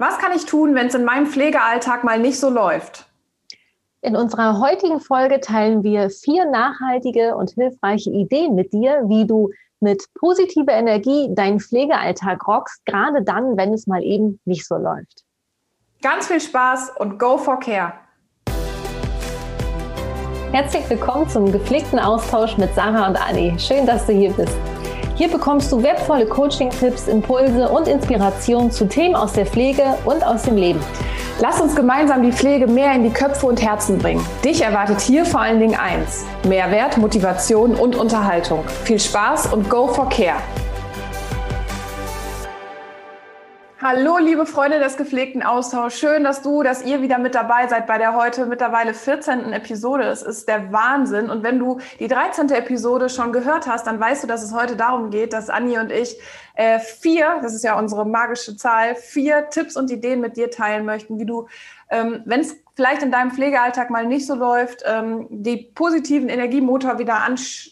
Was kann ich tun, wenn es in meinem Pflegealltag mal nicht so läuft? In unserer heutigen Folge teilen wir vier nachhaltige und hilfreiche Ideen mit dir, wie du mit positiver Energie deinen Pflegealltag rockst, gerade dann, wenn es mal eben nicht so läuft. Ganz viel Spaß und go for care! Herzlich willkommen zum gepflegten Austausch mit Sarah und Anni. Schön, dass du hier bist. Hier bekommst du wertvolle Coaching-Tipps, Impulse und Inspirationen zu Themen aus der Pflege und aus dem Leben. Lass uns gemeinsam die Pflege mehr in die Köpfe und Herzen bringen. Dich erwartet hier vor allen Dingen eins: Mehrwert, Motivation und Unterhaltung. Viel Spaß und go for care! Hallo, liebe Freunde des gepflegten Austauschs. Schön, dass du, dass ihr wieder mit dabei seid bei der heute mittlerweile 14. Episode. Es ist der Wahnsinn. Und wenn du die 13. Episode schon gehört hast, dann weißt du, dass es heute darum geht, dass Anni und ich äh, vier, das ist ja unsere magische Zahl, vier Tipps und Ideen mit dir teilen möchten, wie du, ähm, wenn es vielleicht in deinem Pflegealltag mal nicht so läuft, ähm, die positiven Energiemotor wieder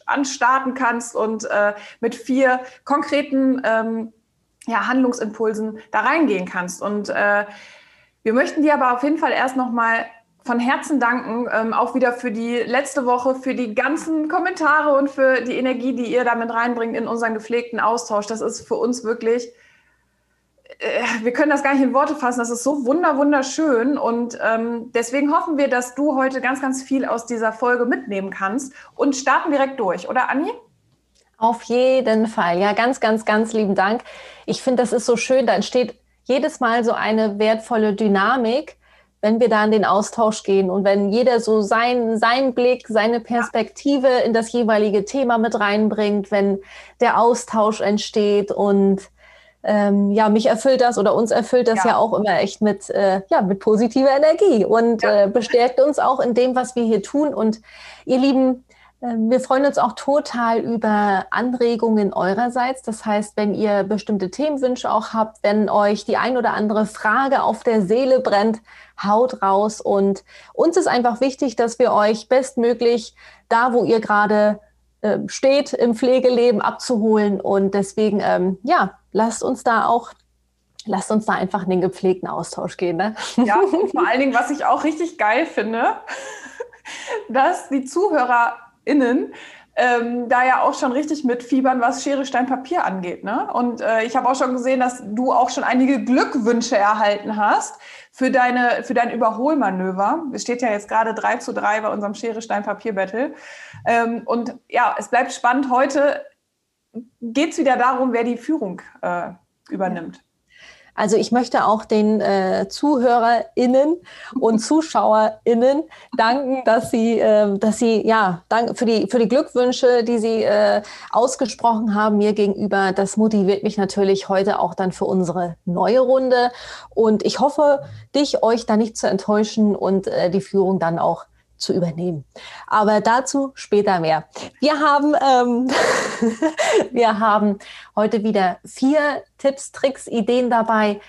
anstarten kannst und äh, mit vier konkreten ähm, ja, Handlungsimpulsen da reingehen kannst. Und äh, wir möchten dir aber auf jeden Fall erst nochmal von Herzen danken, ähm, auch wieder für die letzte Woche, für die ganzen Kommentare und für die Energie, die ihr damit reinbringt in unseren gepflegten Austausch. Das ist für uns wirklich, äh, wir können das gar nicht in Worte fassen, das ist so wunder, wunderschön. Und ähm, deswegen hoffen wir, dass du heute ganz, ganz viel aus dieser Folge mitnehmen kannst und starten direkt durch, oder Anni? Auf jeden Fall. Ja, ganz, ganz, ganz lieben Dank. Ich finde, das ist so schön. Da entsteht jedes Mal so eine wertvolle Dynamik, wenn wir da in den Austausch gehen und wenn jeder so sein, seinen Blick, seine Perspektive in das jeweilige Thema mit reinbringt, wenn der Austausch entsteht und ähm, ja, mich erfüllt das oder uns erfüllt das ja, ja auch immer echt mit, äh, ja, mit positiver Energie und ja. äh, bestärkt uns auch in dem, was wir hier tun. Und ihr Lieben, wir freuen uns auch total über Anregungen eurerseits. Das heißt, wenn ihr bestimmte Themenwünsche auch habt, wenn euch die ein oder andere Frage auf der Seele brennt, haut raus. Und uns ist einfach wichtig, dass wir euch bestmöglich da, wo ihr gerade äh, steht, im Pflegeleben abzuholen. Und deswegen, ähm, ja, lasst uns da auch lasst uns da einfach in den gepflegten Austausch gehen. Ne? Ja, und vor allen Dingen, was ich auch richtig geil finde, dass die Zuhörer innen ähm, da ja auch schon richtig mit Fiebern, was Schere, Stein, Papier angeht. Ne? Und äh, ich habe auch schon gesehen, dass du auch schon einige Glückwünsche erhalten hast für, deine, für dein Überholmanöver. Es steht ja jetzt gerade 3 zu 3 bei unserem Schere, Stein, Papier-Battle. Ähm, und ja, es bleibt spannend. Heute geht es wieder darum, wer die Führung äh, übernimmt. Also ich möchte auch den äh, ZuhörerInnen und ZuschauerInnen danken, dass sie, äh, dass sie ja dank für die für die Glückwünsche, die sie äh, ausgesprochen haben mir gegenüber. Das motiviert mich natürlich heute auch dann für unsere neue Runde. Und ich hoffe, dich euch da nicht zu enttäuschen und äh, die Führung dann auch zu übernehmen. Aber dazu später mehr. Wir haben, ähm, wir haben heute wieder vier Tipps, Tricks, Ideen dabei,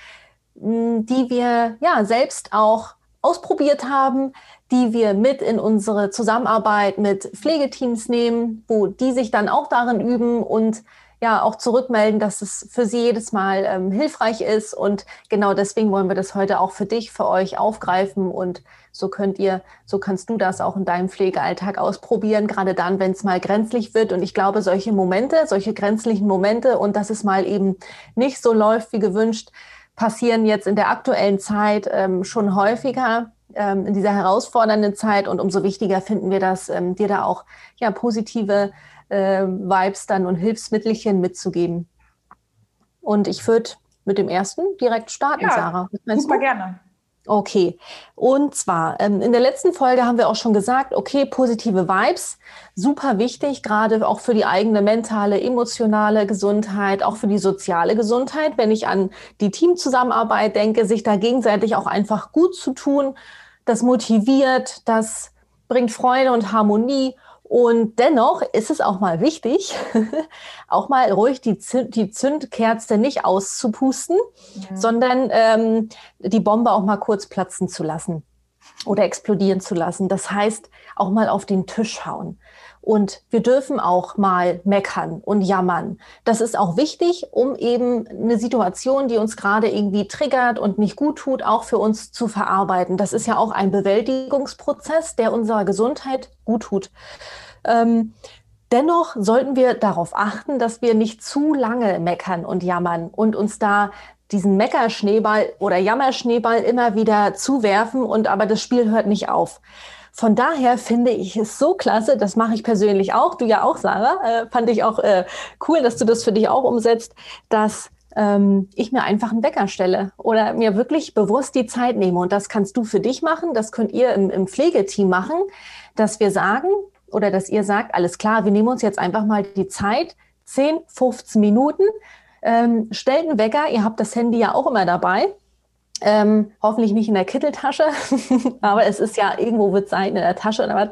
die wir ja selbst auch ausprobiert haben, die wir mit in unsere Zusammenarbeit mit Pflegeteams nehmen, wo die sich dann auch darin üben und ja auch zurückmelden, dass es für sie jedes Mal ähm, hilfreich ist. Und genau deswegen wollen wir das heute auch für dich, für euch aufgreifen. Und so könnt ihr, so kannst du das auch in deinem Pflegealltag ausprobieren, gerade dann, wenn es mal grenzlich wird. Und ich glaube, solche Momente, solche grenzlichen Momente und dass es mal eben nicht so läuft wie gewünscht, passieren jetzt in der aktuellen Zeit ähm, schon häufiger ähm, in dieser herausfordernden Zeit. Und umso wichtiger finden wir das, ähm, dir da auch ja positive äh, Vibes dann und Hilfsmittelchen mitzugeben. Und ich würde mit dem ersten direkt starten, ja, Sarah. super du? gerne. Okay, und zwar ähm, in der letzten Folge haben wir auch schon gesagt, okay, positive Vibes, super wichtig, gerade auch für die eigene mentale, emotionale Gesundheit, auch für die soziale Gesundheit. Wenn ich an die Teamzusammenarbeit denke, sich da gegenseitig auch einfach gut zu tun, das motiviert, das bringt Freude und Harmonie und dennoch ist es auch mal wichtig, auch mal ruhig die, Zünd, die Zündkerze nicht auszupusten, ja. sondern ähm, die Bombe auch mal kurz platzen zu lassen. Oder explodieren zu lassen. Das heißt, auch mal auf den Tisch hauen. Und wir dürfen auch mal meckern und jammern. Das ist auch wichtig, um eben eine Situation, die uns gerade irgendwie triggert und nicht gut tut, auch für uns zu verarbeiten. Das ist ja auch ein Bewältigungsprozess, der unserer Gesundheit gut tut. Ähm, dennoch sollten wir darauf achten, dass wir nicht zu lange meckern und jammern und uns da diesen Meckerschneeball oder Jammerschneeball immer wieder zuwerfen und aber das Spiel hört nicht auf. Von daher finde ich es so klasse, das mache ich persönlich auch, du ja auch, Sarah, äh, fand ich auch äh, cool, dass du das für dich auch umsetzt, dass ähm, ich mir einfach einen Wecker stelle oder mir wirklich bewusst die Zeit nehme. Und das kannst du für dich machen, das könnt ihr im, im Pflegeteam machen, dass wir sagen oder dass ihr sagt, alles klar, wir nehmen uns jetzt einfach mal die Zeit, 10, 15 Minuten, ähm, stellt einen Wecker, ihr habt das Handy ja auch immer dabei ähm, hoffentlich nicht in der Kitteltasche, aber es ist ja irgendwo wird sein in der Tasche oder was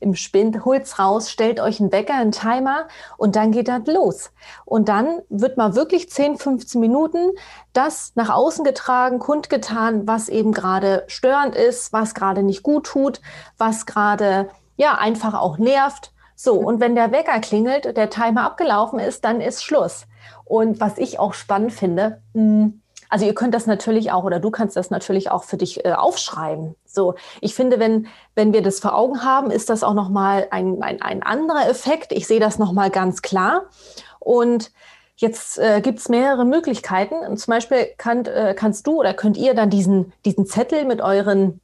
im Spind. Holt's raus, stellt euch einen Wecker, einen Timer und dann geht das los. Und dann wird mal wirklich 10, 15 Minuten das nach außen getragen, kundgetan, was eben gerade störend ist, was gerade nicht gut tut, was gerade ja einfach auch nervt. So, und wenn der Wecker klingelt, der Timer abgelaufen ist, dann ist Schluss. Und was ich auch spannend finde, hm, also ihr könnt das natürlich auch oder du kannst das natürlich auch für dich äh, aufschreiben. So, ich finde, wenn wenn wir das vor Augen haben, ist das auch noch mal ein, ein, ein anderer Effekt. Ich sehe das noch mal ganz klar. Und jetzt äh, gibt es mehrere Möglichkeiten. Und zum Beispiel kann, äh, kannst du oder könnt ihr dann diesen diesen Zettel mit euren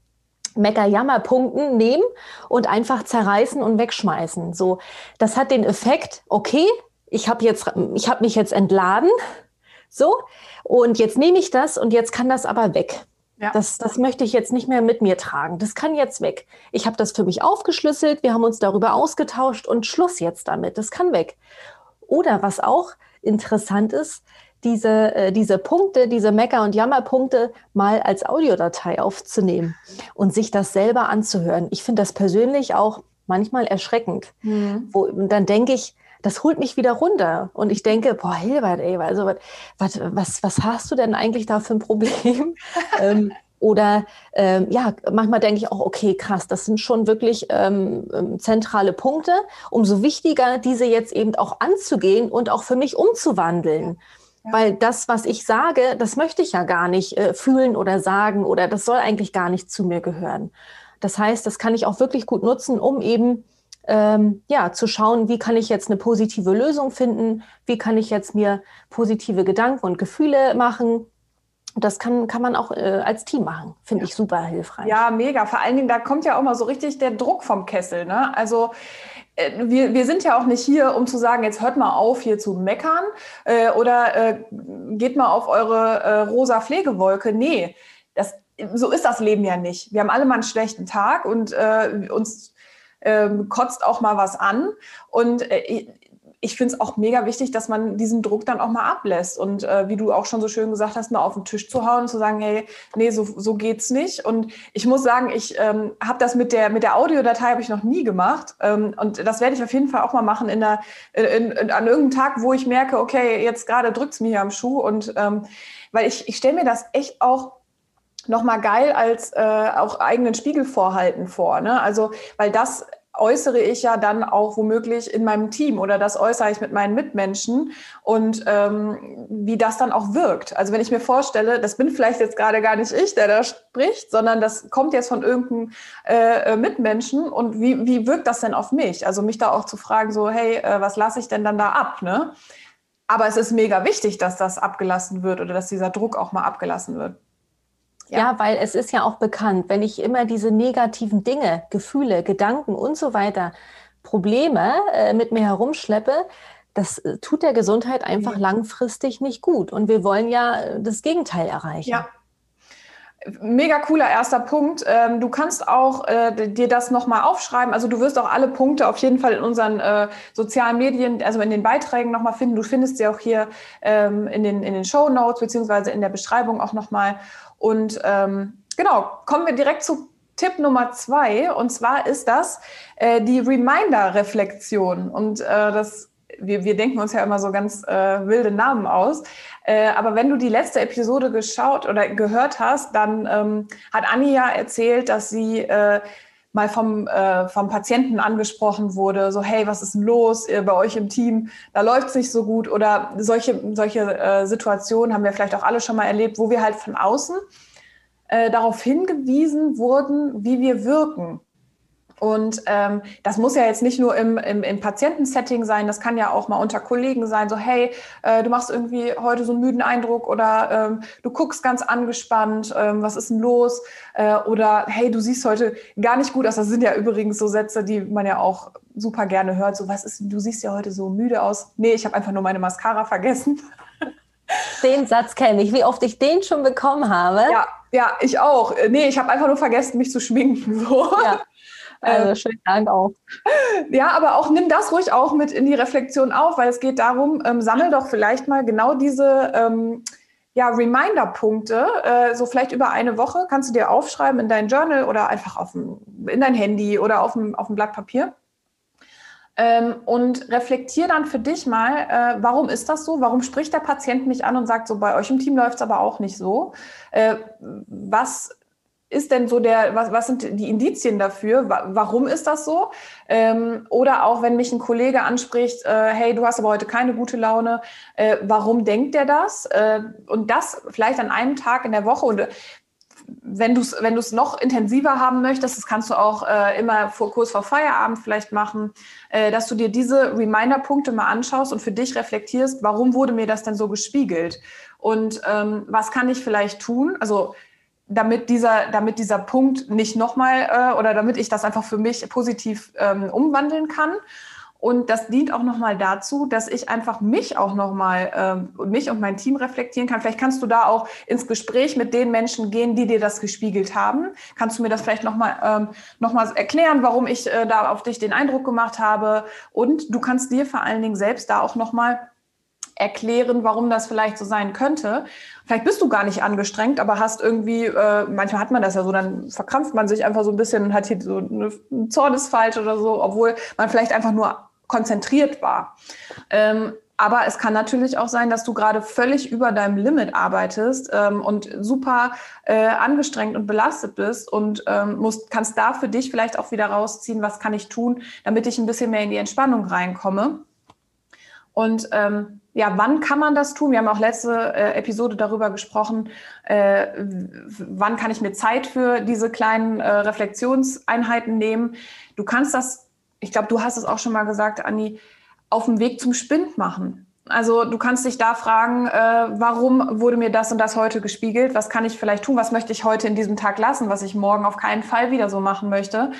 Mecker-Jammer-Punkten nehmen und einfach zerreißen und wegschmeißen. So, das hat den Effekt. Okay, ich habe jetzt, ich habe mich jetzt entladen. So, und jetzt nehme ich das und jetzt kann das aber weg. Ja. Das, das möchte ich jetzt nicht mehr mit mir tragen. Das kann jetzt weg. Ich habe das für mich aufgeschlüsselt, wir haben uns darüber ausgetauscht und Schluss jetzt damit. Das kann weg. Oder was auch interessant ist, diese, äh, diese Punkte, diese Mecker- und Jammerpunkte mal als Audiodatei aufzunehmen und sich das selber anzuhören. Ich finde das persönlich auch manchmal erschreckend. Mhm. Wo, dann denke ich, das holt mich wieder runter. Und ich denke, boah, Hilbert, ey, also was, was, was hast du denn eigentlich da für ein Problem? ähm, oder ähm, ja, manchmal denke ich auch, okay, krass, das sind schon wirklich ähm, ähm, zentrale Punkte. Umso wichtiger, diese jetzt eben auch anzugehen und auch für mich umzuwandeln. Ja. Weil das, was ich sage, das möchte ich ja gar nicht äh, fühlen oder sagen oder das soll eigentlich gar nicht zu mir gehören. Das heißt, das kann ich auch wirklich gut nutzen, um eben ähm, ja, zu schauen, wie kann ich jetzt eine positive Lösung finden, wie kann ich jetzt mir positive Gedanken und Gefühle machen. Das kann, kann man auch äh, als Team machen. Finde ja. ich super hilfreich. Ja, mega. Vor allen Dingen, da kommt ja auch mal so richtig der Druck vom Kessel. Ne? Also wir, wir sind ja auch nicht hier, um zu sagen, jetzt hört mal auf, hier zu meckern äh, oder äh, geht mal auf eure äh, rosa Pflegewolke. Nee, das, so ist das Leben ja nicht. Wir haben alle mal einen schlechten Tag und äh, uns ähm, kotzt auch mal was an. Und äh, ich finde es auch mega wichtig, dass man diesen Druck dann auch mal ablässt und äh, wie du auch schon so schön gesagt hast, mal auf den Tisch zu hauen und zu sagen, hey, nee, so, so geht's nicht. Und ich muss sagen, ich ähm, habe das mit der mit der Audiodatei habe ich noch nie gemacht ähm, und das werde ich auf jeden Fall auch mal machen in der in, in, an irgendeinem Tag, wo ich merke, okay, jetzt gerade drückt's mir hier am Schuh und ähm, weil ich ich stelle mir das echt auch nochmal geil als äh, auch eigenen Spiegel vorhalten vor. Ne? Also, weil das äußere ich ja dann auch womöglich in meinem Team oder das äußere ich mit meinen Mitmenschen und ähm, wie das dann auch wirkt. Also wenn ich mir vorstelle, das bin vielleicht jetzt gerade gar nicht ich, der da spricht, sondern das kommt jetzt von irgendeinem äh, äh, Mitmenschen und wie, wie wirkt das denn auf mich? Also mich da auch zu fragen, so hey, äh, was lasse ich denn dann da ab? Ne? Aber es ist mega wichtig, dass das abgelassen wird oder dass dieser Druck auch mal abgelassen wird. Ja. ja. weil es ist ja auch bekannt, wenn ich immer diese negativen Dinge, Gefühle, Gedanken und so weiter, Probleme äh, mit mir herumschleppe, das äh, tut der Gesundheit einfach langfristig nicht gut. Und wir wollen ja äh, das Gegenteil erreichen. Ja. Mega cooler erster Punkt. Ähm, du kannst auch äh, dir das nochmal aufschreiben. Also du wirst auch alle Punkte auf jeden Fall in unseren äh, sozialen Medien, also in den Beiträgen nochmal finden. Du findest sie auch hier ähm, in den, in den Show Notes beziehungsweise in der Beschreibung auch nochmal. Und ähm, genau, kommen wir direkt zu Tipp Nummer zwei. Und zwar ist das äh, die Reminder-Reflexion. Und äh, das wir, wir denken uns ja immer so ganz äh, wilde Namen aus. Äh, aber wenn du die letzte Episode geschaut oder gehört hast, dann ähm, hat Anni ja erzählt, dass sie äh, mal vom, äh, vom Patienten angesprochen wurde, so hey, was ist denn los äh, bei euch im Team? Da läuft es nicht so gut. Oder solche, solche äh, Situationen haben wir vielleicht auch alle schon mal erlebt, wo wir halt von außen äh, darauf hingewiesen wurden, wie wir wirken. Und ähm, das muss ja jetzt nicht nur im, im, im Patientensetting sein, das kann ja auch mal unter Kollegen sein, so hey, äh, du machst irgendwie heute so einen müden Eindruck oder ähm, du guckst ganz angespannt, ähm, was ist denn los? Äh, oder hey, du siehst heute gar nicht gut aus. Das sind ja übrigens so Sätze, die man ja auch super gerne hört. So, was ist, du siehst ja heute so müde aus. Nee, ich habe einfach nur meine Mascara vergessen. Den Satz kenne ich, wie oft ich den schon bekommen habe. Ja, ja, ich auch. Nee, ich habe einfach nur vergessen, mich zu schminken. So. Ja. Also ähm, schönen Dank auch. Ja, aber auch nimm das ruhig auch mit in die Reflexion auf, weil es geht darum, ähm, sammel doch vielleicht mal genau diese ähm, ja, Reminder-Punkte, äh, so vielleicht über eine Woche, kannst du dir aufschreiben in dein Journal oder einfach auf dem, in dein Handy oder auf dem, auf dem Blatt Papier. Ähm, und reflektier dann für dich mal, äh, warum ist das so? Warum spricht der Patient mich an und sagt, so bei euch im Team läuft es aber auch nicht so? Äh, was ist denn so der, was, was sind die Indizien dafür? Warum ist das so? Ähm, oder auch, wenn mich ein Kollege anspricht, äh, hey, du hast aber heute keine gute Laune, äh, warum denkt der das? Äh, und das vielleicht an einem Tag in der Woche und wenn du es wenn noch intensiver haben möchtest, das kannst du auch äh, immer vor, kurz vor Feierabend vielleicht machen, äh, dass du dir diese Reminder-Punkte mal anschaust und für dich reflektierst, warum wurde mir das denn so gespiegelt? Und ähm, was kann ich vielleicht tun? Also damit dieser, damit dieser Punkt nicht nochmal äh, oder damit ich das einfach für mich positiv ähm, umwandeln kann. Und das dient auch nochmal dazu, dass ich einfach mich auch nochmal ähm, mich und mein Team reflektieren kann. Vielleicht kannst du da auch ins Gespräch mit den Menschen gehen, die dir das gespiegelt haben. Kannst du mir das vielleicht nochmal ähm, noch erklären, warum ich äh, da auf dich den Eindruck gemacht habe? Und du kannst dir vor allen Dingen selbst da auch nochmal erklären, warum das vielleicht so sein könnte. Vielleicht bist du gar nicht angestrengt, aber hast irgendwie, äh, manchmal hat man das ja so, dann verkrampft man sich einfach so ein bisschen und hat hier so eine Zornesfalte oder so, obwohl man vielleicht einfach nur konzentriert war. Ähm, aber es kann natürlich auch sein, dass du gerade völlig über deinem Limit arbeitest ähm, und super äh, angestrengt und belastet bist und ähm, musst, kannst da für dich vielleicht auch wieder rausziehen, was kann ich tun, damit ich ein bisschen mehr in die Entspannung reinkomme. Und ähm, ja, wann kann man das tun? Wir haben auch letzte äh, Episode darüber gesprochen, äh, wann kann ich mir Zeit für diese kleinen äh, Reflexionseinheiten nehmen. Du kannst das, ich glaube, du hast es auch schon mal gesagt, Anni, auf dem Weg zum Spind machen. Also du kannst dich da fragen, äh, warum wurde mir das und das heute gespiegelt? Was kann ich vielleicht tun? Was möchte ich heute in diesem Tag lassen, was ich morgen auf keinen Fall wieder so machen möchte?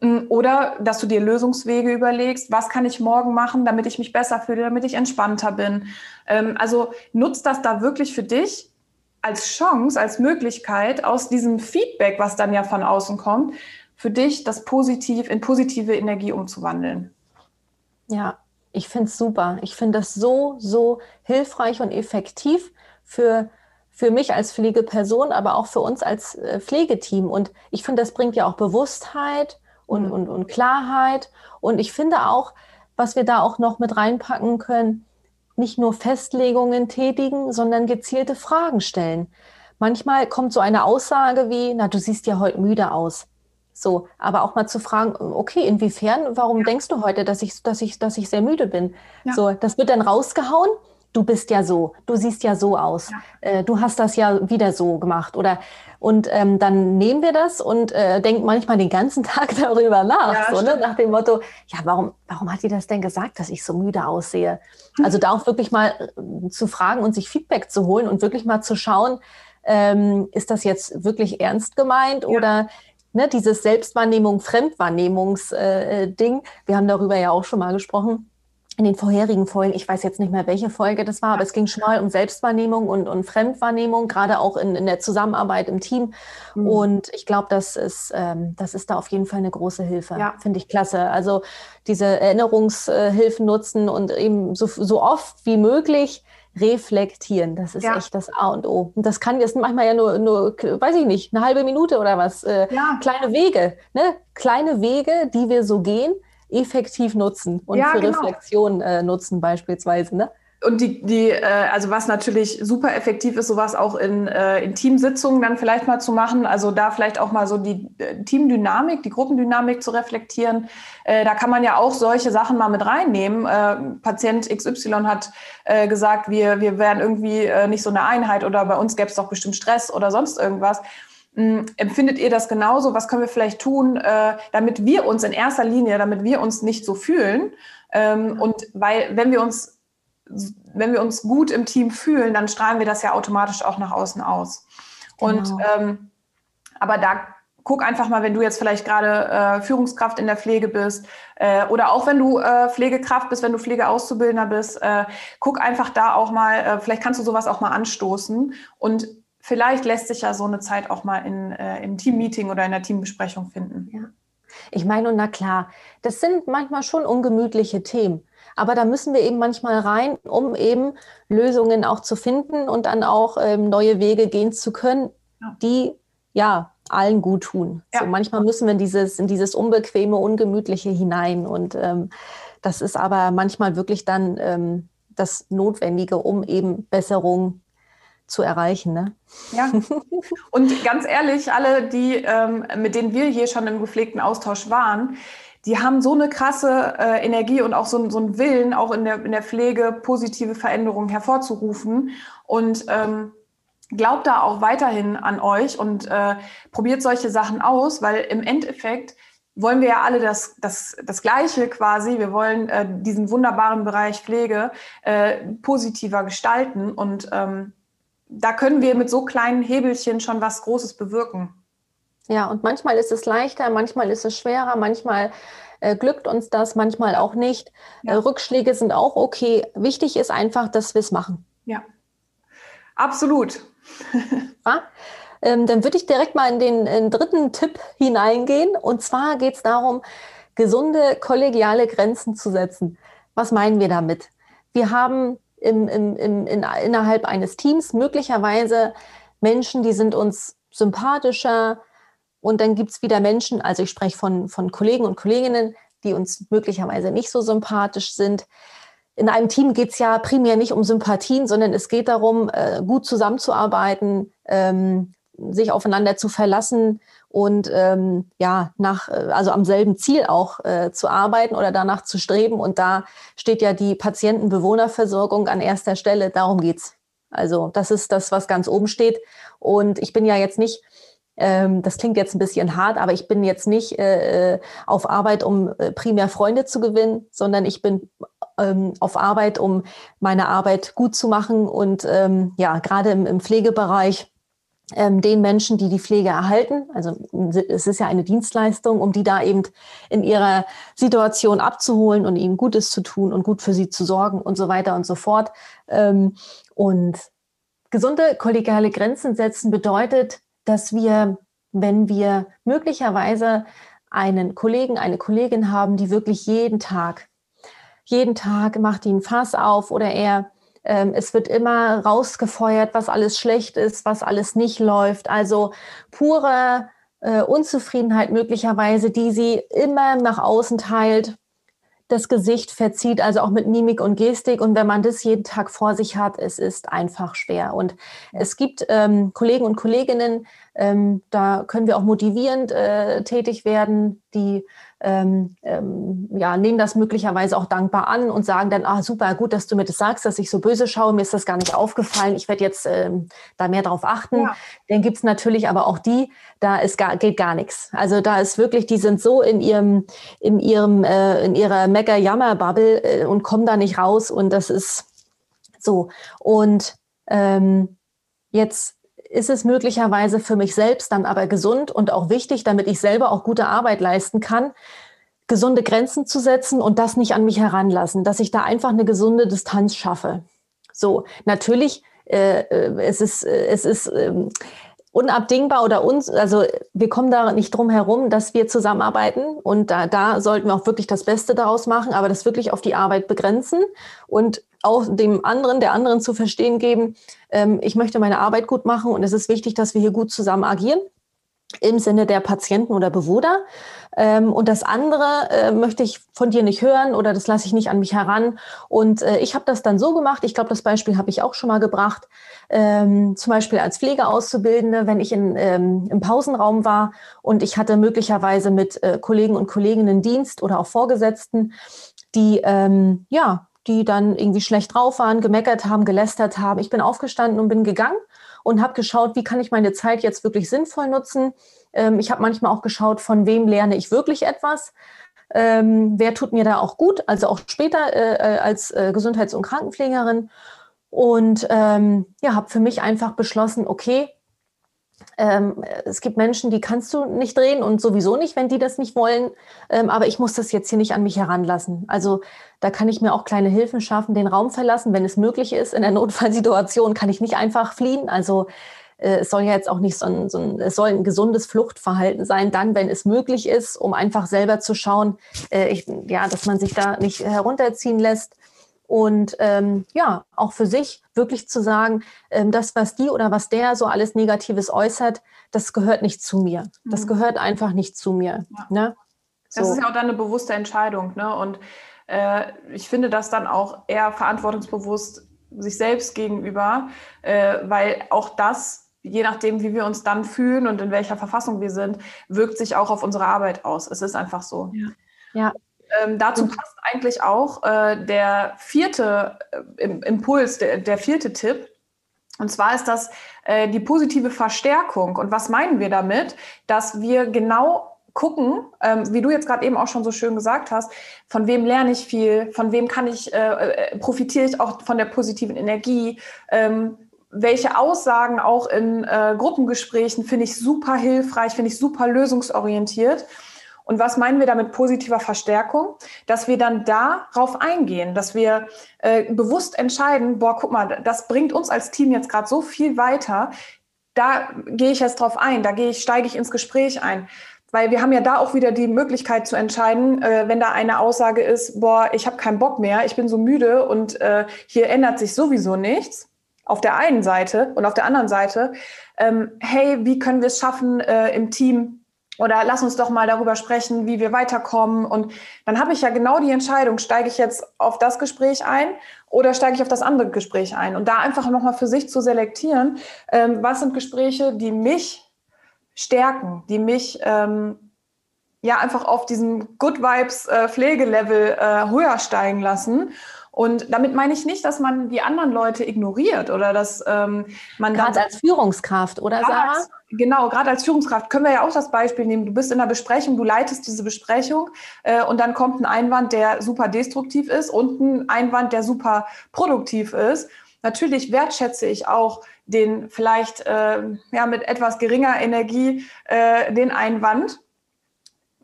Mm, oder dass du dir Lösungswege überlegst, was kann ich morgen machen, damit ich mich besser fühle, damit ich entspannter bin. Ähm, also nutzt das da wirklich für dich als Chance, als Möglichkeit, aus diesem Feedback, was dann ja von außen kommt, für dich das positiv in positive Energie umzuwandeln. Ja, ich finde es super. Ich finde das so, so hilfreich und effektiv für für mich als Pflegeperson, aber auch für uns als äh, Pflegeteam. Und ich finde, das bringt ja auch Bewusstheit und, mhm. und, und Klarheit. Und ich finde auch, was wir da auch noch mit reinpacken können, nicht nur Festlegungen tätigen, sondern gezielte Fragen stellen. Manchmal kommt so eine Aussage wie, na, du siehst ja heute müde aus. So, aber auch mal zu fragen, okay, inwiefern, warum ja. denkst du heute, dass ich, dass ich, dass ich sehr müde bin? Ja. So, das wird dann rausgehauen. Du bist ja so, du siehst ja so aus, ja. Äh, du hast das ja wieder so gemacht oder und ähm, dann nehmen wir das und äh, denken manchmal den ganzen Tag darüber nach, ja, so, ne? nach dem Motto, ja, warum, warum hat die das denn gesagt, dass ich so müde aussehe? Also da auch wirklich mal äh, zu fragen und sich Feedback zu holen und wirklich mal zu schauen, ähm, ist das jetzt wirklich ernst gemeint ja. oder ne, dieses Selbstwahrnehmung, Fremdwahrnehmungs-Ding, äh, wir haben darüber ja auch schon mal gesprochen in den vorherigen Folgen, ich weiß jetzt nicht mehr, welche Folge das war, aber es ging schon mal um Selbstwahrnehmung und, und Fremdwahrnehmung, gerade auch in, in der Zusammenarbeit im Team. Mhm. Und ich glaube, das ist, ähm, das ist da auf jeden Fall eine große Hilfe. Ja. Finde ich klasse. Also diese Erinnerungshilfen nutzen und eben so, so oft wie möglich reflektieren. Das ist ja. echt das A und O. Und das kann jetzt manchmal ja nur, nur, weiß ich nicht, eine halbe Minute oder was. Äh, ja. Kleine Wege, ne? Kleine Wege, die wir so gehen effektiv nutzen und ja, für genau. Reflexion äh, nutzen beispielsweise. Ne? Und die, die äh, also was natürlich super effektiv ist, sowas auch in, äh, in Teamsitzungen dann vielleicht mal zu machen. Also da vielleicht auch mal so die äh, Teamdynamik, die Gruppendynamik zu reflektieren. Äh, da kann man ja auch solche Sachen mal mit reinnehmen. Äh, Patient XY hat äh, gesagt, wir, wir wären irgendwie äh, nicht so eine Einheit oder bei uns gäbe es doch bestimmt Stress oder sonst irgendwas. Ähm, empfindet ihr das genauso? Was können wir vielleicht tun, äh, damit wir uns in erster Linie, damit wir uns nicht so fühlen? Ähm, und weil, wenn wir uns wenn wir uns gut im Team fühlen, dann strahlen wir das ja automatisch auch nach außen aus. Genau. Und ähm, aber da guck einfach mal, wenn du jetzt vielleicht gerade äh, Führungskraft in der Pflege bist äh, oder auch wenn du äh, Pflegekraft bist, wenn du Pflegeauszubildender bist, äh, guck einfach da auch mal, äh, vielleicht kannst du sowas auch mal anstoßen und vielleicht lässt sich ja so eine Zeit auch mal in, äh, im Teammeeting oder in der Teambesprechung finden. Ja. Ich meine, und na klar, das sind manchmal schon ungemütliche Themen. Aber da müssen wir eben manchmal rein, um eben Lösungen auch zu finden und dann auch ähm, neue Wege gehen zu können, die ja allen gut tun. Ja. So, manchmal müssen wir in dieses, in dieses unbequeme, ungemütliche hinein. Und ähm, das ist aber manchmal wirklich dann ähm, das Notwendige, um eben Besserung zu erreichen. Ne? Ja. Und ganz ehrlich, alle, die, ähm, mit denen wir hier schon im gepflegten Austausch waren, die haben so eine krasse äh, Energie und auch so, so einen Willen, auch in der, in der Pflege positive Veränderungen hervorzurufen. Und ähm, glaubt da auch weiterhin an euch und äh, probiert solche Sachen aus, weil im Endeffekt wollen wir ja alle das, das, das Gleiche quasi. Wir wollen äh, diesen wunderbaren Bereich Pflege äh, positiver gestalten und ähm, da können wir mit so kleinen Hebelchen schon was Großes bewirken. Ja, und manchmal ist es leichter, manchmal ist es schwerer, manchmal äh, glückt uns das, manchmal auch nicht. Ja. Äh, Rückschläge sind auch okay. Wichtig ist einfach, dass wir es machen. Ja, absolut. ja? Ähm, dann würde ich direkt mal in den, in den dritten Tipp hineingehen. Und zwar geht es darum, gesunde kollegiale Grenzen zu setzen. Was meinen wir damit? Wir haben im, im, im, in, innerhalb eines Teams möglicherweise Menschen, die sind uns sympathischer, und dann gibt es wieder Menschen, also ich spreche von, von Kollegen und Kolleginnen, die uns möglicherweise nicht so sympathisch sind. In einem Team geht es ja primär nicht um Sympathien, sondern es geht darum, äh, gut zusammenzuarbeiten, ähm, sich aufeinander zu verlassen und ähm, ja, nach, äh, also am selben Ziel auch äh, zu arbeiten oder danach zu streben. Und da steht ja die Patientenbewohnerversorgung an erster Stelle. Darum geht's. Also das ist das, was ganz oben steht. Und ich bin ja jetzt nicht ähm, das klingt jetzt ein bisschen hart, aber ich bin jetzt nicht äh, äh, auf Arbeit, um äh, primär Freunde zu gewinnen, sondern ich bin ähm, auf Arbeit, um meine Arbeit gut zu machen und ähm, ja, gerade im, im Pflegebereich den Menschen, die die Pflege erhalten. Also es ist ja eine Dienstleistung, um die da eben in ihrer Situation abzuholen und ihnen Gutes zu tun und gut für sie zu sorgen und so weiter und so fort. Ähm, und gesunde kollegiale Grenzen setzen bedeutet, dass wir, wenn wir möglicherweise einen Kollegen, eine Kollegin haben, die wirklich jeden Tag, jeden Tag macht die Fass auf oder er, ähm, es wird immer rausgefeuert, was alles schlecht ist, was alles nicht läuft. Also pure äh, Unzufriedenheit möglicherweise, die sie immer nach außen teilt, das Gesicht verzieht, also auch mit Mimik und Gestik. Und wenn man das jeden Tag vor sich hat, es ist einfach schwer. Und es gibt ähm, Kollegen und Kolleginnen, ähm, da können wir auch motivierend äh, tätig werden, die ähm, ähm, ja, nehmen das möglicherweise auch dankbar an und sagen dann, ah super, gut, dass du mir das sagst, dass ich so böse schaue, mir ist das gar nicht aufgefallen, ich werde jetzt ähm, da mehr drauf achten. Ja. Dann gibt's natürlich aber auch die, da ist gar, geht gar nichts. Also da ist wirklich, die sind so in ihrem, in ihrem, äh, in ihrer Mega-Jammer-Bubble äh, und kommen da nicht raus und das ist so. Und ähm, jetzt ist es möglicherweise für mich selbst dann aber gesund und auch wichtig, damit ich selber auch gute Arbeit leisten kann, gesunde Grenzen zu setzen und das nicht an mich heranlassen, dass ich da einfach eine gesunde Distanz schaffe. So, natürlich, äh, äh es ist, äh, es ist, ähm, unabdingbar oder uns, also wir kommen da nicht drum herum, dass wir zusammenarbeiten und da, da sollten wir auch wirklich das Beste daraus machen, aber das wirklich auf die Arbeit begrenzen und auch dem anderen, der anderen zu verstehen geben, ähm, ich möchte meine Arbeit gut machen und es ist wichtig, dass wir hier gut zusammen agieren. im Sinne der Patienten oder Bewohner. Ähm, und das andere äh, möchte ich von dir nicht hören oder das lasse ich nicht an mich heran. Und äh, ich habe das dann so gemacht. Ich glaube, das Beispiel habe ich auch schon mal gebracht. Ähm, zum Beispiel als Pflegeauszubildende, wenn ich in, ähm, im Pausenraum war und ich hatte möglicherweise mit äh, Kollegen und Kolleginnen Dienst oder auch Vorgesetzten, die ähm, ja, die dann irgendwie schlecht drauf waren, gemeckert haben, gelästert haben. Ich bin aufgestanden und bin gegangen und habe geschaut, wie kann ich meine Zeit jetzt wirklich sinnvoll nutzen. Ähm, ich habe manchmal auch geschaut, von wem lerne ich wirklich etwas. Ähm, wer tut mir da auch gut, also auch später äh, äh als äh, Gesundheits- und Krankenpflegerin. Und ähm, ja, habe für mich einfach beschlossen, okay, ähm, es gibt Menschen, die kannst du nicht drehen und sowieso nicht, wenn die das nicht wollen. Ähm, aber ich muss das jetzt hier nicht an mich heranlassen. Also da kann ich mir auch kleine Hilfen schaffen, den Raum verlassen, wenn es möglich ist. In der Notfallsituation kann ich nicht einfach fliehen. Also äh, es soll ja jetzt auch nicht so ein, so ein, es soll ein gesundes Fluchtverhalten sein, dann, wenn es möglich ist, um einfach selber zu schauen, äh, ich, ja, dass man sich da nicht herunterziehen lässt. Und ähm, ja, auch für sich wirklich zu sagen, ähm, das, was die oder was der so alles Negatives äußert, das gehört nicht zu mir. Das mhm. gehört einfach nicht zu mir. Ja. Ne? So. Das ist ja auch dann eine bewusste Entscheidung. Ne? Und äh, ich finde das dann auch eher verantwortungsbewusst sich selbst gegenüber, äh, weil auch das, je nachdem, wie wir uns dann fühlen und in welcher Verfassung wir sind, wirkt sich auch auf unsere Arbeit aus. Es ist einfach so. Ja. ja. Ähm, dazu passt eigentlich auch äh, der vierte äh, Impuls, der, der, vierte Tipp. Und zwar ist das äh, die positive Verstärkung. Und was meinen wir damit? Dass wir genau gucken, ähm, wie du jetzt gerade eben auch schon so schön gesagt hast, von wem lerne ich viel, von wem kann ich, äh, äh profitiere ich auch von der positiven Energie, ähm, welche Aussagen auch in äh, Gruppengesprächen finde ich super hilfreich, finde ich super lösungsorientiert. Und was meinen wir damit positiver Verstärkung? Dass wir dann darauf eingehen, dass wir äh, bewusst entscheiden, boah, guck mal, das bringt uns als Team jetzt gerade so viel weiter. Da gehe ich jetzt drauf ein, da gehe ich, steige ich ins Gespräch ein. Weil wir haben ja da auch wieder die Möglichkeit zu entscheiden, äh, wenn da eine Aussage ist, boah, ich habe keinen Bock mehr, ich bin so müde und äh, hier ändert sich sowieso nichts auf der einen Seite und auf der anderen Seite, ähm, hey, wie können wir es schaffen, äh, im Team oder lass uns doch mal darüber sprechen, wie wir weiterkommen. Und dann habe ich ja genau die Entscheidung, steige ich jetzt auf das Gespräch ein oder steige ich auf das andere Gespräch ein. Und da einfach nochmal für sich zu selektieren, ähm, was sind Gespräche, die mich stärken, die mich ähm, ja einfach auf diesem Good Vibes äh, Pflegelevel äh, höher steigen lassen. Und damit meine ich nicht, dass man die anderen Leute ignoriert oder dass ähm, man gerade als Führungskraft oder Sarah? Genau, gerade als Führungskraft können wir ja auch das Beispiel nehmen. Du bist in einer Besprechung, du leitest diese Besprechung äh, und dann kommt ein Einwand, der super destruktiv ist und ein Einwand, der super produktiv ist. Natürlich wertschätze ich auch den vielleicht äh, ja mit etwas geringer Energie äh, den Einwand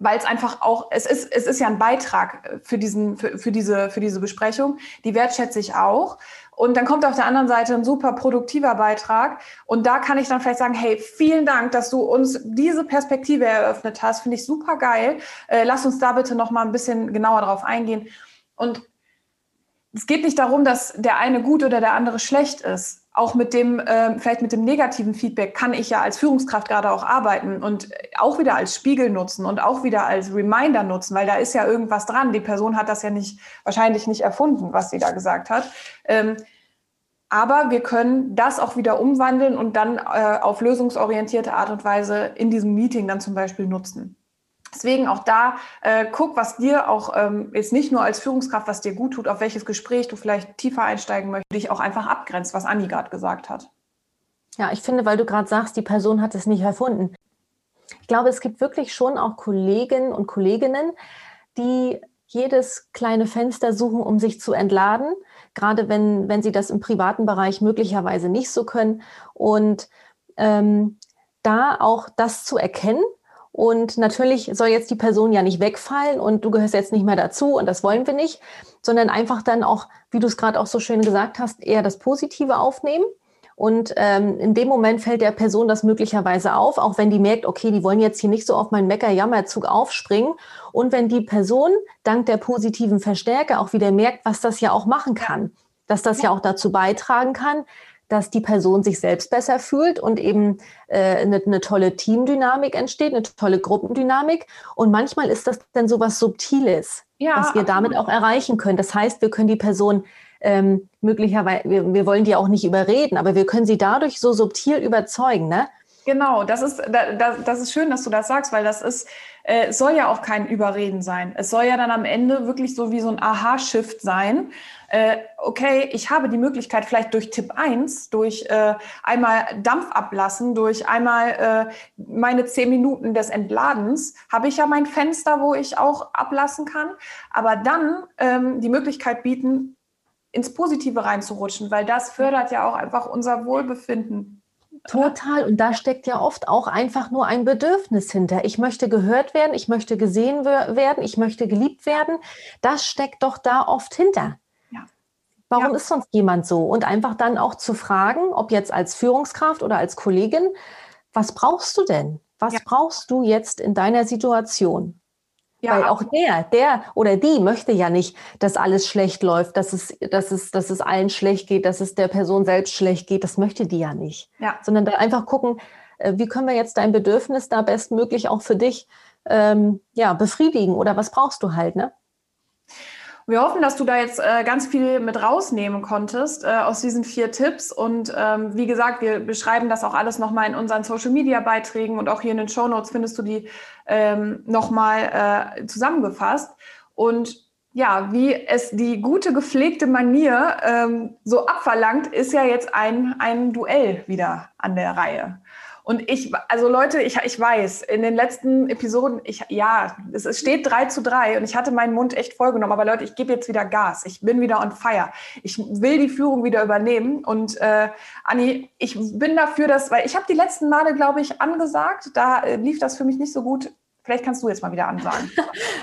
weil es einfach auch, es ist, es ist ja ein Beitrag für, diesen, für, für, diese, für diese Besprechung, die wertschätze ich auch. Und dann kommt auf der anderen Seite ein super produktiver Beitrag. Und da kann ich dann vielleicht sagen, hey, vielen Dank, dass du uns diese Perspektive eröffnet hast. Finde ich super geil. Äh, lass uns da bitte noch mal ein bisschen genauer drauf eingehen. Und es geht nicht darum, dass der eine gut oder der andere schlecht ist auch mit dem, äh, vielleicht mit dem negativen Feedback kann ich ja als Führungskraft gerade auch arbeiten und auch wieder als Spiegel nutzen und auch wieder als Reminder nutzen, weil da ist ja irgendwas dran. Die Person hat das ja nicht, wahrscheinlich nicht erfunden, was sie da gesagt hat. Ähm, aber wir können das auch wieder umwandeln und dann äh, auf lösungsorientierte Art und Weise in diesem Meeting dann zum Beispiel nutzen. Deswegen auch da, äh, guck, was dir auch ähm, jetzt nicht nur als Führungskraft, was dir gut tut, auf welches Gespräch du vielleicht tiefer einsteigen möchtest, dich auch einfach abgrenzt, was Anni gerade gesagt hat. Ja, ich finde, weil du gerade sagst, die Person hat es nicht erfunden. Ich glaube, es gibt wirklich schon auch Kolleginnen und Kolleginnen, die jedes kleine Fenster suchen, um sich zu entladen, gerade wenn, wenn sie das im privaten Bereich möglicherweise nicht so können. Und ähm, da auch das zu erkennen und natürlich soll jetzt die Person ja nicht wegfallen und du gehörst jetzt nicht mehr dazu und das wollen wir nicht, sondern einfach dann auch, wie du es gerade auch so schön gesagt hast, eher das Positive aufnehmen. Und ähm, in dem Moment fällt der Person das möglicherweise auf, auch wenn die merkt, okay, die wollen jetzt hier nicht so auf meinen Mecker-Jammerzug aufspringen. Und wenn die Person dank der positiven Verstärker auch wieder merkt, was das ja auch machen kann, dass das ja auch dazu beitragen kann, dass die Person sich selbst besser fühlt und eben äh, eine, eine, tolle Teamdynamik entsteht, eine tolle Gruppendynamik. Und manchmal ist das dann so was Subtiles, ja, was wir damit auch erreichen können. Das heißt, wir können die Person ähm, möglicherweise, wir, wir wollen die auch nicht überreden, aber wir können sie dadurch so subtil überzeugen, ne? Genau, das ist, das, das ist schön, dass du das sagst, weil das ist, äh, es soll ja auch kein Überreden sein. Es soll ja dann am Ende wirklich so wie so ein Aha-Shift sein. Äh, okay, ich habe die Möglichkeit, vielleicht durch Tipp 1, durch äh, einmal Dampf ablassen, durch einmal äh, meine zehn Minuten des Entladens, habe ich ja mein Fenster, wo ich auch ablassen kann. Aber dann ähm, die Möglichkeit bieten, ins Positive reinzurutschen, weil das fördert ja auch einfach unser Wohlbefinden. Total. Und da steckt ja oft auch einfach nur ein Bedürfnis hinter. Ich möchte gehört werden, ich möchte gesehen werden, ich möchte geliebt werden. Das steckt doch da oft hinter. Warum ja. ist sonst jemand so? Und einfach dann auch zu fragen, ob jetzt als Führungskraft oder als Kollegin, was brauchst du denn? Was ja. brauchst du jetzt in deiner Situation? Ja, Weil auch der, der oder die möchte ja nicht, dass alles schlecht läuft, dass es, dass es, dass es allen schlecht geht, dass es der Person selbst schlecht geht. Das möchte die ja nicht. Ja. Sondern da einfach gucken, äh, wie können wir jetzt dein Bedürfnis da bestmöglich auch für dich ähm, ja, befriedigen oder was brauchst du halt, ne? Wir hoffen, dass du da jetzt äh, ganz viel mit rausnehmen konntest äh, aus diesen vier Tipps. Und ähm, wie gesagt, wir beschreiben das auch alles nochmal in unseren Social-Media-Beiträgen und auch hier in den Show Notes findest du die ähm, nochmal äh, zusammengefasst. Und ja, wie es die gute gepflegte Manier ähm, so abverlangt, ist ja jetzt ein, ein Duell wieder an der Reihe. Und ich, also Leute, ich, ich weiß, in den letzten Episoden, ich, ja, es, steht 3 zu 3 und ich hatte meinen Mund echt vollgenommen. Aber Leute, ich gebe jetzt wieder Gas. Ich bin wieder on fire. Ich will die Führung wieder übernehmen. Und äh, Anni, ich bin dafür, dass, weil ich habe die letzten Male, glaube ich, angesagt, da äh, lief das für mich nicht so gut. Vielleicht kannst du jetzt mal wieder ansagen.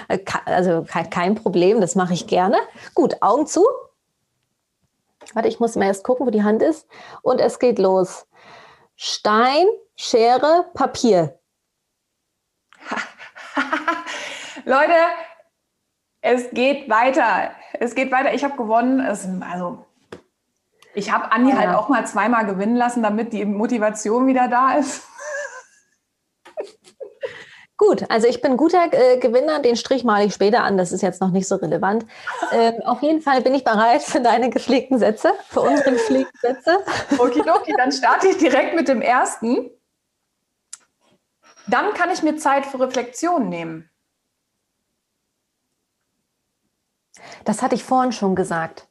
also kein Problem, das mache ich gerne. Gut, Augen zu. Warte, ich muss mal erst gucken, wo die Hand ist. Und es geht los. Stein, Schere, Papier. Leute, es geht weiter. Es geht weiter. Ich habe gewonnen. Es, also, ich habe Andi ja. halt auch mal zweimal gewinnen lassen, damit die Motivation wieder da ist. Gut, also ich bin guter äh, Gewinner, den Strich male ich später an, das ist jetzt noch nicht so relevant. Ähm, auf jeden Fall bin ich bereit für deine gepflegten Sätze, für unsere gepflegten Sätze. Okidoki, dann starte ich direkt mit dem ersten. Dann kann ich mir Zeit für Reflexion nehmen. Das hatte ich vorhin schon gesagt.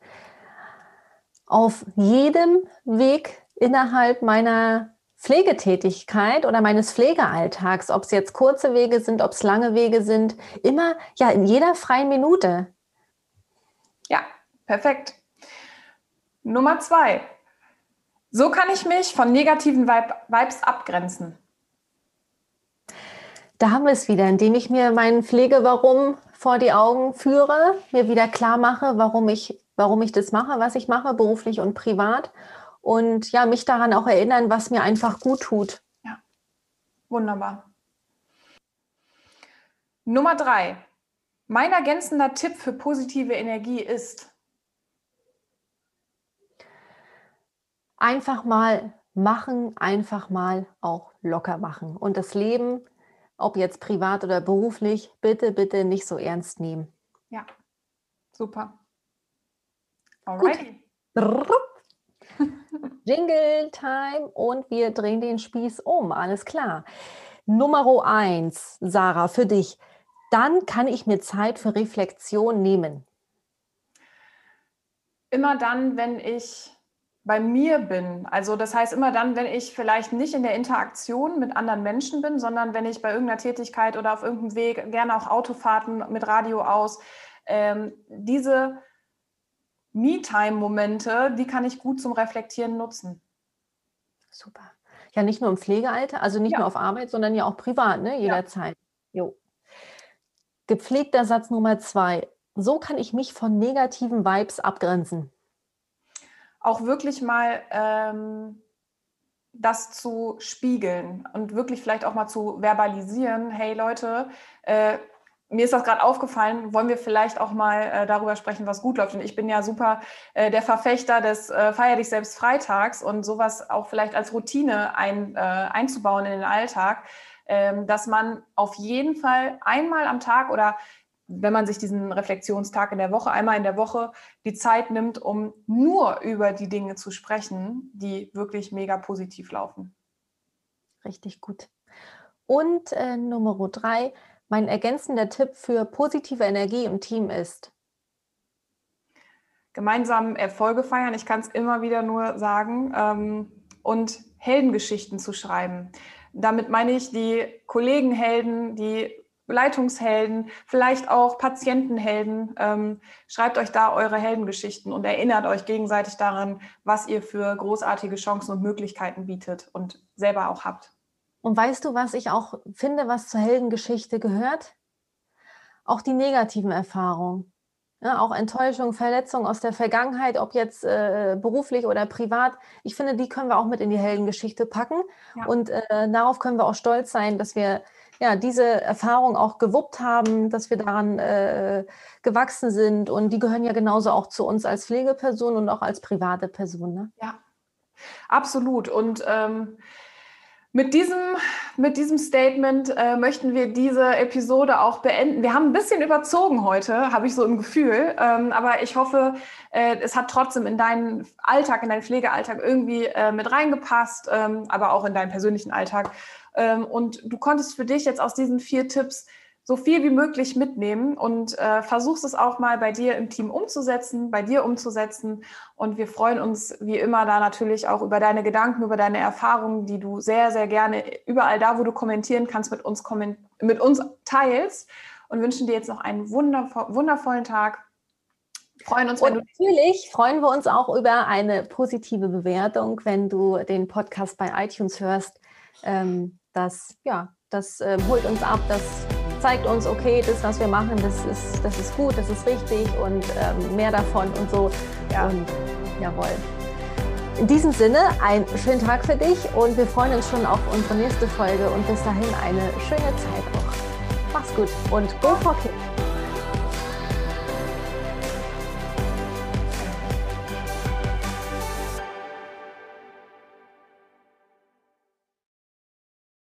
Auf jedem Weg innerhalb meiner Pflegetätigkeit oder meines Pflegealltags, ob es jetzt kurze Wege sind, ob es lange Wege sind, immer ja in jeder freien Minute. Ja, perfekt. Nummer zwei. So kann ich mich von negativen Vibes abgrenzen. Da haben wir es wieder, indem ich mir meinen Pflegewarum vor die Augen führe, mir wieder klar mache, warum ich, warum ich das mache, was ich mache, beruflich und privat und ja, mich daran auch erinnern, was mir einfach gut tut. Ja, wunderbar. Nummer drei. Mein ergänzender Tipp für positive Energie ist einfach mal machen, einfach mal auch locker machen und das Leben, ob jetzt privat oder beruflich, bitte, bitte nicht so ernst nehmen. Ja, super. Alrighty. Gut. Jingle Time und wir drehen den Spieß um. Alles klar. Nummer eins, Sarah, für dich. Dann kann ich mir Zeit für Reflexion nehmen. Immer dann, wenn ich bei mir bin. Also das heißt immer dann, wenn ich vielleicht nicht in der Interaktion mit anderen Menschen bin, sondern wenn ich bei irgendeiner Tätigkeit oder auf irgendeinem Weg, gerne auch Autofahrten mit Radio aus, ähm, diese Me-Time-Momente, die kann ich gut zum Reflektieren nutzen. Super. Ja, nicht nur im Pflegealter, also nicht ja. nur auf Arbeit, sondern ja auch privat, ne? jederzeit. Ja. Jo. Gepflegter Satz Nummer zwei. So kann ich mich von negativen Vibes abgrenzen. Auch wirklich mal ähm, das zu spiegeln und wirklich vielleicht auch mal zu verbalisieren. Hey Leute, äh, mir ist das gerade aufgefallen, wollen wir vielleicht auch mal äh, darüber sprechen, was gut läuft. Und ich bin ja super äh, der Verfechter des äh, Feier dich selbst Freitags und sowas auch vielleicht als Routine ein, äh, einzubauen in den Alltag, ähm, dass man auf jeden Fall einmal am Tag oder wenn man sich diesen Reflexionstag in der Woche, einmal in der Woche die Zeit nimmt, um nur über die Dinge zu sprechen, die wirklich mega positiv laufen. Richtig gut. Und äh, Nummer drei, mein ergänzender Tipp für positive Energie im Team ist? Gemeinsam Erfolge feiern, ich kann es immer wieder nur sagen, ähm, und Heldengeschichten zu schreiben. Damit meine ich die Kollegenhelden, die Leitungshelden, vielleicht auch Patientenhelden. Ähm, schreibt euch da eure Heldengeschichten und erinnert euch gegenseitig daran, was ihr für großartige Chancen und Möglichkeiten bietet und selber auch habt. Und weißt du, was ich auch finde, was zur Heldengeschichte gehört? Auch die negativen Erfahrungen. Ja, auch Enttäuschung, Verletzung aus der Vergangenheit, ob jetzt äh, beruflich oder privat. Ich finde, die können wir auch mit in die Heldengeschichte packen. Ja. Und äh, darauf können wir auch stolz sein, dass wir ja, diese Erfahrung auch gewuppt haben, dass wir daran äh, gewachsen sind. Und die gehören ja genauso auch zu uns als Pflegeperson und auch als private Person. Ne? Ja, absolut. Und ähm, mit diesem, mit diesem Statement äh, möchten wir diese Episode auch beenden. Wir haben ein bisschen überzogen heute, habe ich so im Gefühl. Ähm, aber ich hoffe, äh, es hat trotzdem in deinen Alltag, in deinen Pflegealltag irgendwie äh, mit reingepasst, ähm, aber auch in deinen persönlichen Alltag. Ähm, und du konntest für dich jetzt aus diesen vier Tipps so viel wie möglich mitnehmen und äh, versuchst es auch mal bei dir im Team umzusetzen, bei dir umzusetzen. Und wir freuen uns wie immer da natürlich auch über deine Gedanken, über deine Erfahrungen, die du sehr, sehr gerne überall da, wo du kommentieren kannst, mit uns, mit uns teilst und wünschen dir jetzt noch einen wundervo wundervollen Tag. Freuen uns, wenn und du natürlich freuen wir uns auch über eine positive Bewertung, wenn du den Podcast bei iTunes hörst. Ähm, das, ja, das äh, holt uns ab, das zeigt uns, okay, das, was wir machen, das ist, das ist gut, das ist richtig und ähm, mehr davon und so. Ja. Und jawohl. In diesem Sinne, einen schönen Tag für dich und wir freuen uns schon auf unsere nächste Folge und bis dahin eine schöne Zeit auch. Mach's gut und go for kids.